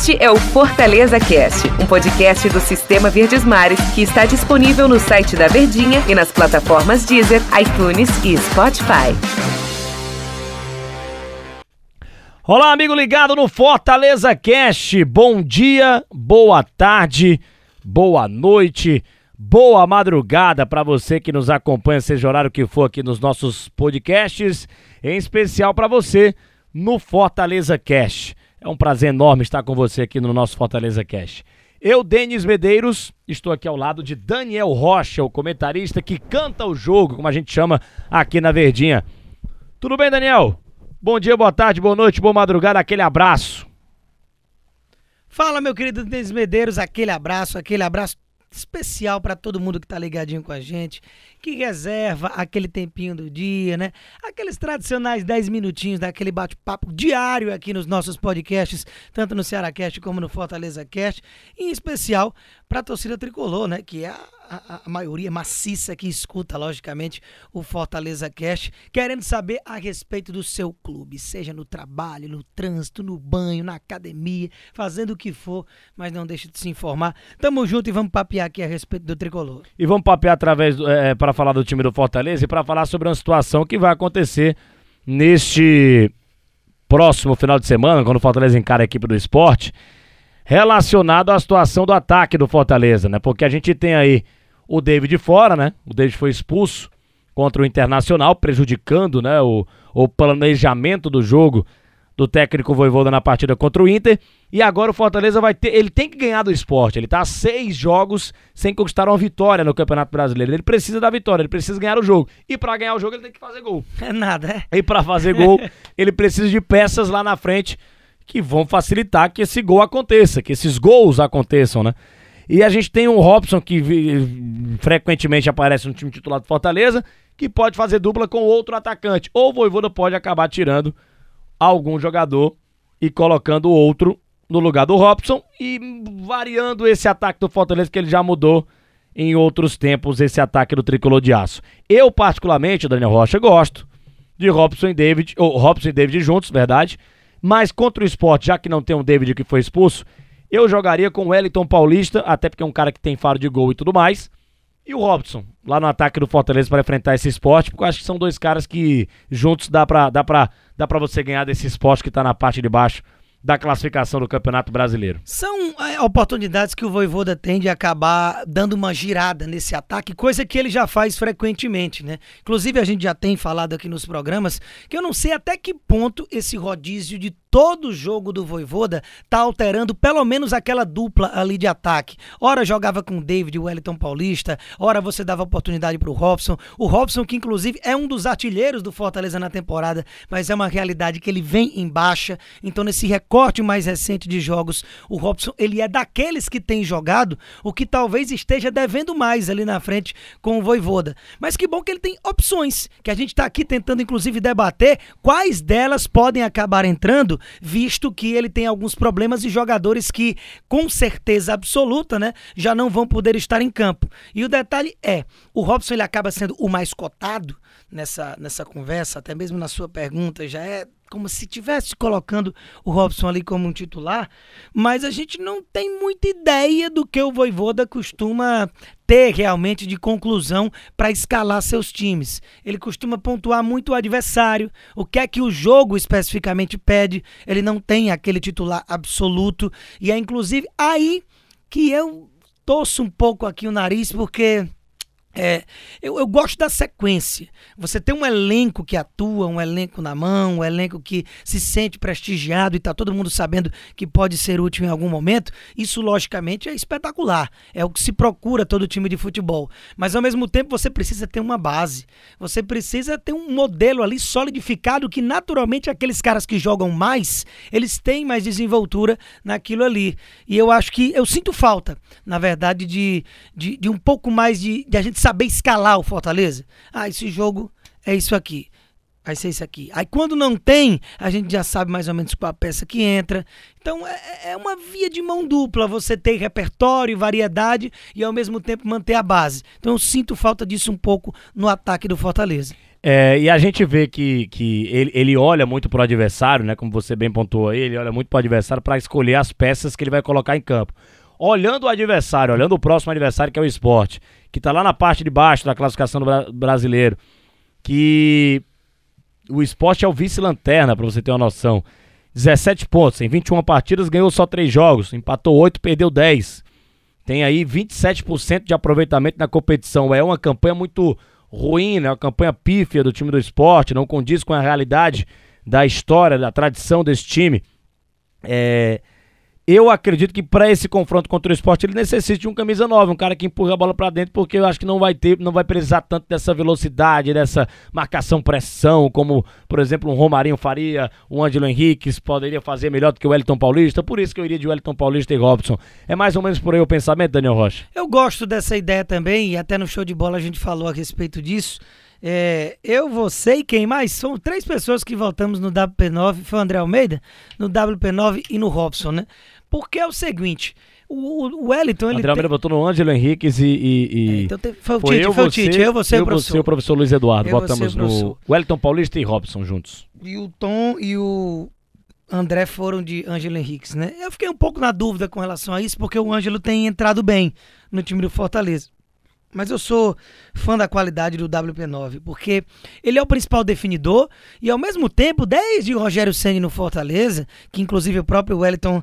Este é o Fortaleza Cast, um podcast do Sistema Verdes Mares que está disponível no site da Verdinha e nas plataformas Deezer, iTunes e Spotify. Olá, amigo ligado no Fortaleza Cast. Bom dia, boa tarde, boa noite, boa madrugada para você que nos acompanha, seja horário que for aqui nos nossos podcasts, em especial para você no Fortaleza Cast. É um prazer enorme estar com você aqui no nosso Fortaleza Cash. Eu, Denis Medeiros, estou aqui ao lado de Daniel Rocha, o comentarista que canta o jogo, como a gente chama aqui na Verdinha. Tudo bem, Daniel? Bom dia, boa tarde, boa noite, boa madrugada, aquele abraço. Fala, meu querido Denis Medeiros, aquele abraço, aquele abraço especial para todo mundo que tá ligadinho com a gente, que reserva aquele tempinho do dia, né? Aqueles tradicionais 10 minutinhos daquele bate-papo diário aqui nos nossos podcasts, tanto no Ceará Cast como no Fortaleza Cast, em especial para a torcida tricolor, né? Que é a, a, a, maioria maciça que escuta, logicamente, o Fortaleza Cast, querendo saber a respeito do seu clube, seja no trabalho, no trânsito, no banho, na academia, fazendo o que for, mas não deixe de se informar. Tamo junto e vamos papear aqui a respeito do tricolor. E vamos papear através é, para falar do time do Fortaleza e para falar sobre uma situação que vai acontecer neste próximo final de semana, quando o Fortaleza encara a equipe do esporte relacionado à situação do ataque do Fortaleza, né? Porque a gente tem aí o David fora, né? O David foi expulso contra o Internacional, prejudicando, né, o, o planejamento do jogo do técnico Voivoda na partida contra o Inter. E agora o Fortaleza vai ter. Ele tem que ganhar do esporte. Ele tá a seis jogos sem conquistar uma vitória no Campeonato Brasileiro. Ele precisa da vitória, ele precisa ganhar o jogo. E para ganhar o jogo, ele tem que fazer gol. É nada, é? E para fazer gol, ele precisa de peças lá na frente que vão facilitar que esse gol aconteça, que esses gols aconteçam, né? E a gente tem um Robson que frequentemente aparece no time titular do Fortaleza, que pode fazer dupla com outro atacante. Ou o Voivoda pode acabar tirando algum jogador e colocando outro no lugar do Robson e variando esse ataque do Fortaleza que ele já mudou em outros tempos, esse ataque do tricolor de aço. Eu, particularmente, Daniel Rocha, gosto de Robson e David, ou Robson e David juntos, verdade? Mas contra o esporte, já que não tem um David que foi expulso, eu jogaria com o Wellington Paulista, até porque é um cara que tem faro de gol e tudo mais. E o Robson, lá no ataque do Fortaleza para enfrentar esse esporte, porque eu acho que são dois caras que juntos dá pra, dá pra, dá pra você ganhar desse esporte que tá na parte de baixo da classificação do Campeonato Brasileiro. São é, oportunidades que o Voivoda tem de acabar dando uma girada nesse ataque, coisa que ele já faz frequentemente, né? Inclusive a gente já tem falado aqui nos programas que eu não sei até que ponto esse rodízio de todo jogo do Voivoda tá alterando pelo menos aquela dupla ali de ataque. Ora jogava com o David o Wellington Paulista, ora você dava oportunidade pro Robson. O Robson que inclusive é um dos artilheiros do Fortaleza na temporada, mas é uma realidade que ele vem em baixa. Então nesse recorte mais recente de jogos, o Robson ele é daqueles que tem jogado, o que talvez esteja devendo mais ali na frente com o Voivoda. Mas que bom que ele tem opções, que a gente tá aqui tentando inclusive debater quais delas podem acabar entrando visto que ele tem alguns problemas e jogadores que, com certeza absoluta, né, já não vão poder estar em campo. E o detalhe é, o Robson ele acaba sendo o mais cotado nessa, nessa conversa, até mesmo na sua pergunta, já é como se estivesse colocando o Robson ali como um titular, mas a gente não tem muita ideia do que o Voivoda costuma ter realmente de conclusão para escalar seus times. Ele costuma pontuar muito o adversário, o que é que o jogo especificamente pede, ele não tem aquele titular absoluto, e é inclusive aí que eu torço um pouco aqui o nariz, porque é, eu, eu, gosto da sequência. Você tem um elenco que atua, um elenco na mão, um elenco que se sente prestigiado e está todo mundo sabendo que pode ser útil em algum momento. Isso, logicamente, é espetacular. É o que se procura todo time de futebol. Mas, ao mesmo tempo, você precisa ter uma base. Você precisa ter um modelo ali solidificado que, naturalmente, aqueles caras que jogam mais, eles têm mais desenvoltura naquilo ali. E eu acho que eu sinto falta, na verdade, de, de, de um pouco mais de, de a gente saber escalar o Fortaleza. Ah, esse jogo é isso aqui. Vai ser isso aqui. Aí quando não tem, a gente já sabe mais ou menos qual a peça que entra. Então é, é uma via de mão dupla você ter repertório, variedade e ao mesmo tempo manter a base. Então eu sinto falta disso um pouco no ataque do Fortaleza. É, e a gente vê que, que ele, ele olha muito pro adversário, né? Como você bem pontuou aí, ele olha muito pro adversário para escolher as peças que ele vai colocar em campo. Olhando o adversário, olhando o próximo adversário, que é o esporte, que tá lá na parte de baixo da classificação do bra brasileiro, que o esporte é o vice-lanterna, para você ter uma noção. 17 pontos, em 21 partidas, ganhou só 3 jogos, empatou 8, perdeu 10. Tem aí 27% de aproveitamento na competição. É uma campanha muito ruim, né? Uma campanha pífia do time do esporte, não condiz com a realidade da história, da tradição desse time. É, eu acredito que para esse confronto contra o esporte ele necessita de um camisa 9, um cara que empurra a bola para dentro, porque eu acho que não vai ter, não vai precisar tanto dessa velocidade, dessa marcação pressão, como, por exemplo, um Romarinho faria, um Ângelo Henriques poderia fazer melhor do que o Wellington Paulista. Por isso que eu iria de Wellington Paulista e Robson. É mais ou menos por aí o pensamento, Daniel Rocha. Eu gosto dessa ideia também, e até no show de bola a gente falou a respeito disso. É, eu, você e quem mais? São três pessoas que voltamos no WP9. Foi o André Almeida, no WP9 e no Robson, né? Porque é o seguinte, o, o Wellington... Ele André Almeida tem... botou no Ângelo Henriques e... e, e... É, então teve, foi o foi Tite, eu, foi o Tite, eu, você eu, o professor. Você e o professor Luiz Eduardo, eu, botamos no Wellington Paulista e Robson juntos. E o Tom e o André foram de Ângelo Henriques, né? Eu fiquei um pouco na dúvida com relação a isso, porque o Ângelo tem entrado bem no time do Fortaleza. Mas eu sou fã da qualidade do WP9, porque ele é o principal definidor e ao mesmo tempo, desde o Rogério Senni no Fortaleza, que inclusive o próprio Wellington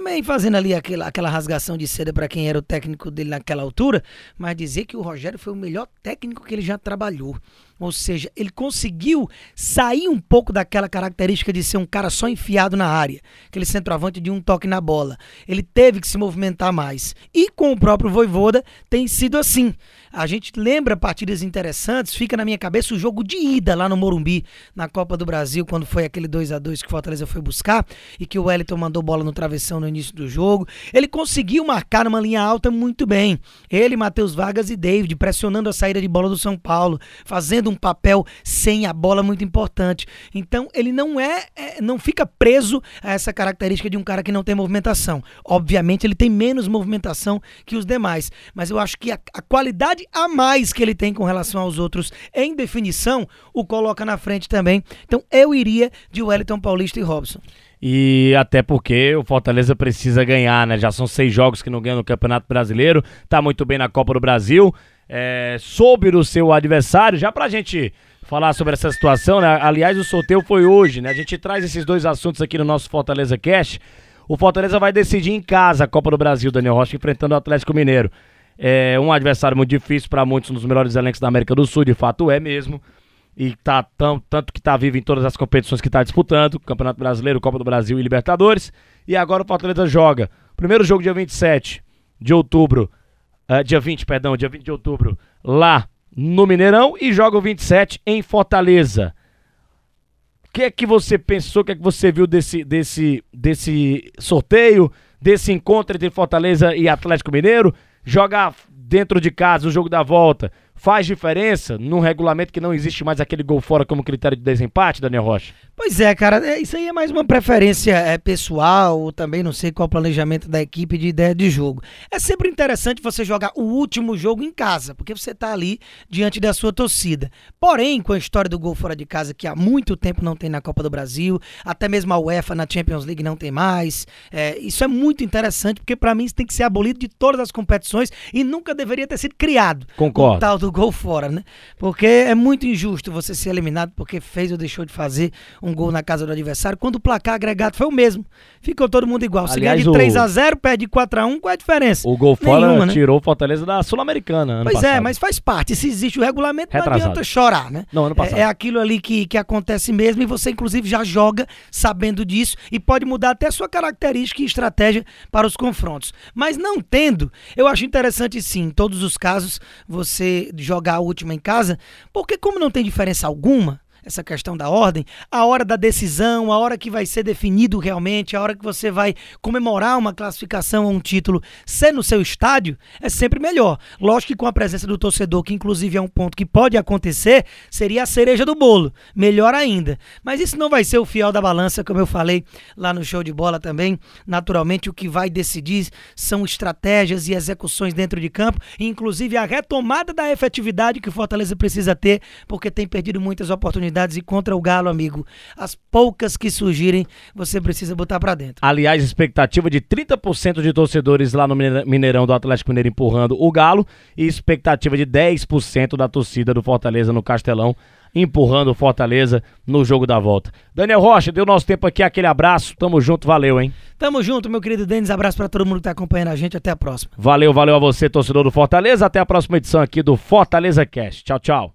também fazendo ali aquela, aquela rasgação de seda para quem era o técnico dele naquela altura, mas dizer que o Rogério foi o melhor técnico que ele já trabalhou. Ou seja, ele conseguiu sair um pouco daquela característica de ser um cara só enfiado na área, aquele centroavante de um toque na bola. Ele teve que se movimentar mais. E com o próprio Voivoda tem sido assim. A gente lembra partidas interessantes, fica na minha cabeça o jogo de ida lá no Morumbi, na Copa do Brasil, quando foi aquele 2 a 2 que o Fortaleza foi buscar e que o Wellington mandou bola no travessão no início do jogo. Ele conseguiu marcar numa linha alta muito bem. Ele, Matheus Vargas e David pressionando a saída de bola do São Paulo, fazendo um papel sem a bola muito importante. Então, ele não é, é não fica preso a essa característica de um cara que não tem movimentação. Obviamente, ele tem menos movimentação que os demais, mas eu acho que a, a qualidade qualidade a mais que ele tem com relação aos outros em definição, o coloca na frente também. Então eu iria de Wellington Paulista e Robson. E até porque o Fortaleza precisa ganhar, né? Já são seis jogos que não ganha no Campeonato Brasileiro, tá muito bem na Copa do Brasil, é, soube do seu adversário, já pra gente falar sobre essa situação, né? Aliás, o sorteio foi hoje, né? A gente traz esses dois assuntos aqui no nosso Fortaleza Cash. O Fortaleza vai decidir em casa a Copa do Brasil, Daniel Rocha, enfrentando o Atlético Mineiro. É um adversário muito difícil para muitos, um dos melhores elencos da América do Sul, de fato é mesmo. E tá tão, tanto que tá vivo em todas as competições que tá disputando, Campeonato Brasileiro, Copa do Brasil e Libertadores. E agora o Fortaleza joga. Primeiro jogo dia 27 de outubro, uh, dia 20, perdão, dia 20 de outubro, lá no Mineirão e joga o 27 em Fortaleza. O que é que você pensou, o que é que você viu desse, desse, desse sorteio, desse encontro entre Fortaleza e Atlético Mineiro? Jogar dentro de casa o jogo da volta faz diferença num regulamento que não existe mais aquele gol fora como critério de desempate, Daniel Rocha? Pois é, cara, é, isso aí é mais uma preferência é, pessoal, também não sei qual o planejamento da equipe de ideia de jogo. É sempre interessante você jogar o último jogo em casa, porque você está ali diante da sua torcida. Porém, com a história do gol fora de casa, que há muito tempo não tem na Copa do Brasil, até mesmo a UEFA na Champions League não tem mais, é, isso é muito interessante, porque para mim isso tem que ser abolido de todas as competições e nunca deveria ter sido criado. Concordo. Do gol fora, né? Porque é muito injusto você ser eliminado porque fez ou deixou de fazer um gol na casa do adversário, quando o placar agregado foi o mesmo. Ficou todo mundo igual. Se ganha de 3 a 0 perde de 4 a 1 qual é a diferença? O gol fora Nenhuma, né? tirou o Fortaleza da Sul-Americana. Pois é, passado. é, mas faz parte. Se existe o regulamento, Retrasado. não adianta chorar, né? Não, ano passado. É, é aquilo ali que, que acontece mesmo e você, inclusive, já joga sabendo disso e pode mudar até sua característica e estratégia para os confrontos. Mas não tendo, eu acho interessante sim, em todos os casos, você jogar a última em casa, porque como não tem diferença alguma, essa questão da ordem, a hora da decisão, a hora que vai ser definido realmente, a hora que você vai comemorar uma classificação ou um título, ser no seu estádio, é sempre melhor. Lógico que com a presença do torcedor, que inclusive é um ponto que pode acontecer, seria a cereja do bolo. Melhor ainda. Mas isso não vai ser o fiel da balança, como eu falei lá no show de bola também. Naturalmente, o que vai decidir são estratégias e execuções dentro de campo, inclusive a retomada da efetividade que o Fortaleza precisa ter, porque tem perdido muitas oportunidades e contra o Galo, amigo, as poucas que surgirem, você precisa botar para dentro. Aliás, expectativa de 30% de torcedores lá no Mineirão do Atlético Mineiro empurrando o Galo e expectativa de 10% da torcida do Fortaleza no Castelão empurrando o Fortaleza no jogo da volta. Daniel Rocha, deu nosso tempo aqui, aquele abraço. Tamo junto, valeu, hein? Tamo junto, meu querido Denis. Abraço para todo mundo que tá acompanhando a gente. Até a próxima. Valeu, valeu a você, torcedor do Fortaleza. Até a próxima edição aqui do Fortaleza Cast. Tchau, tchau.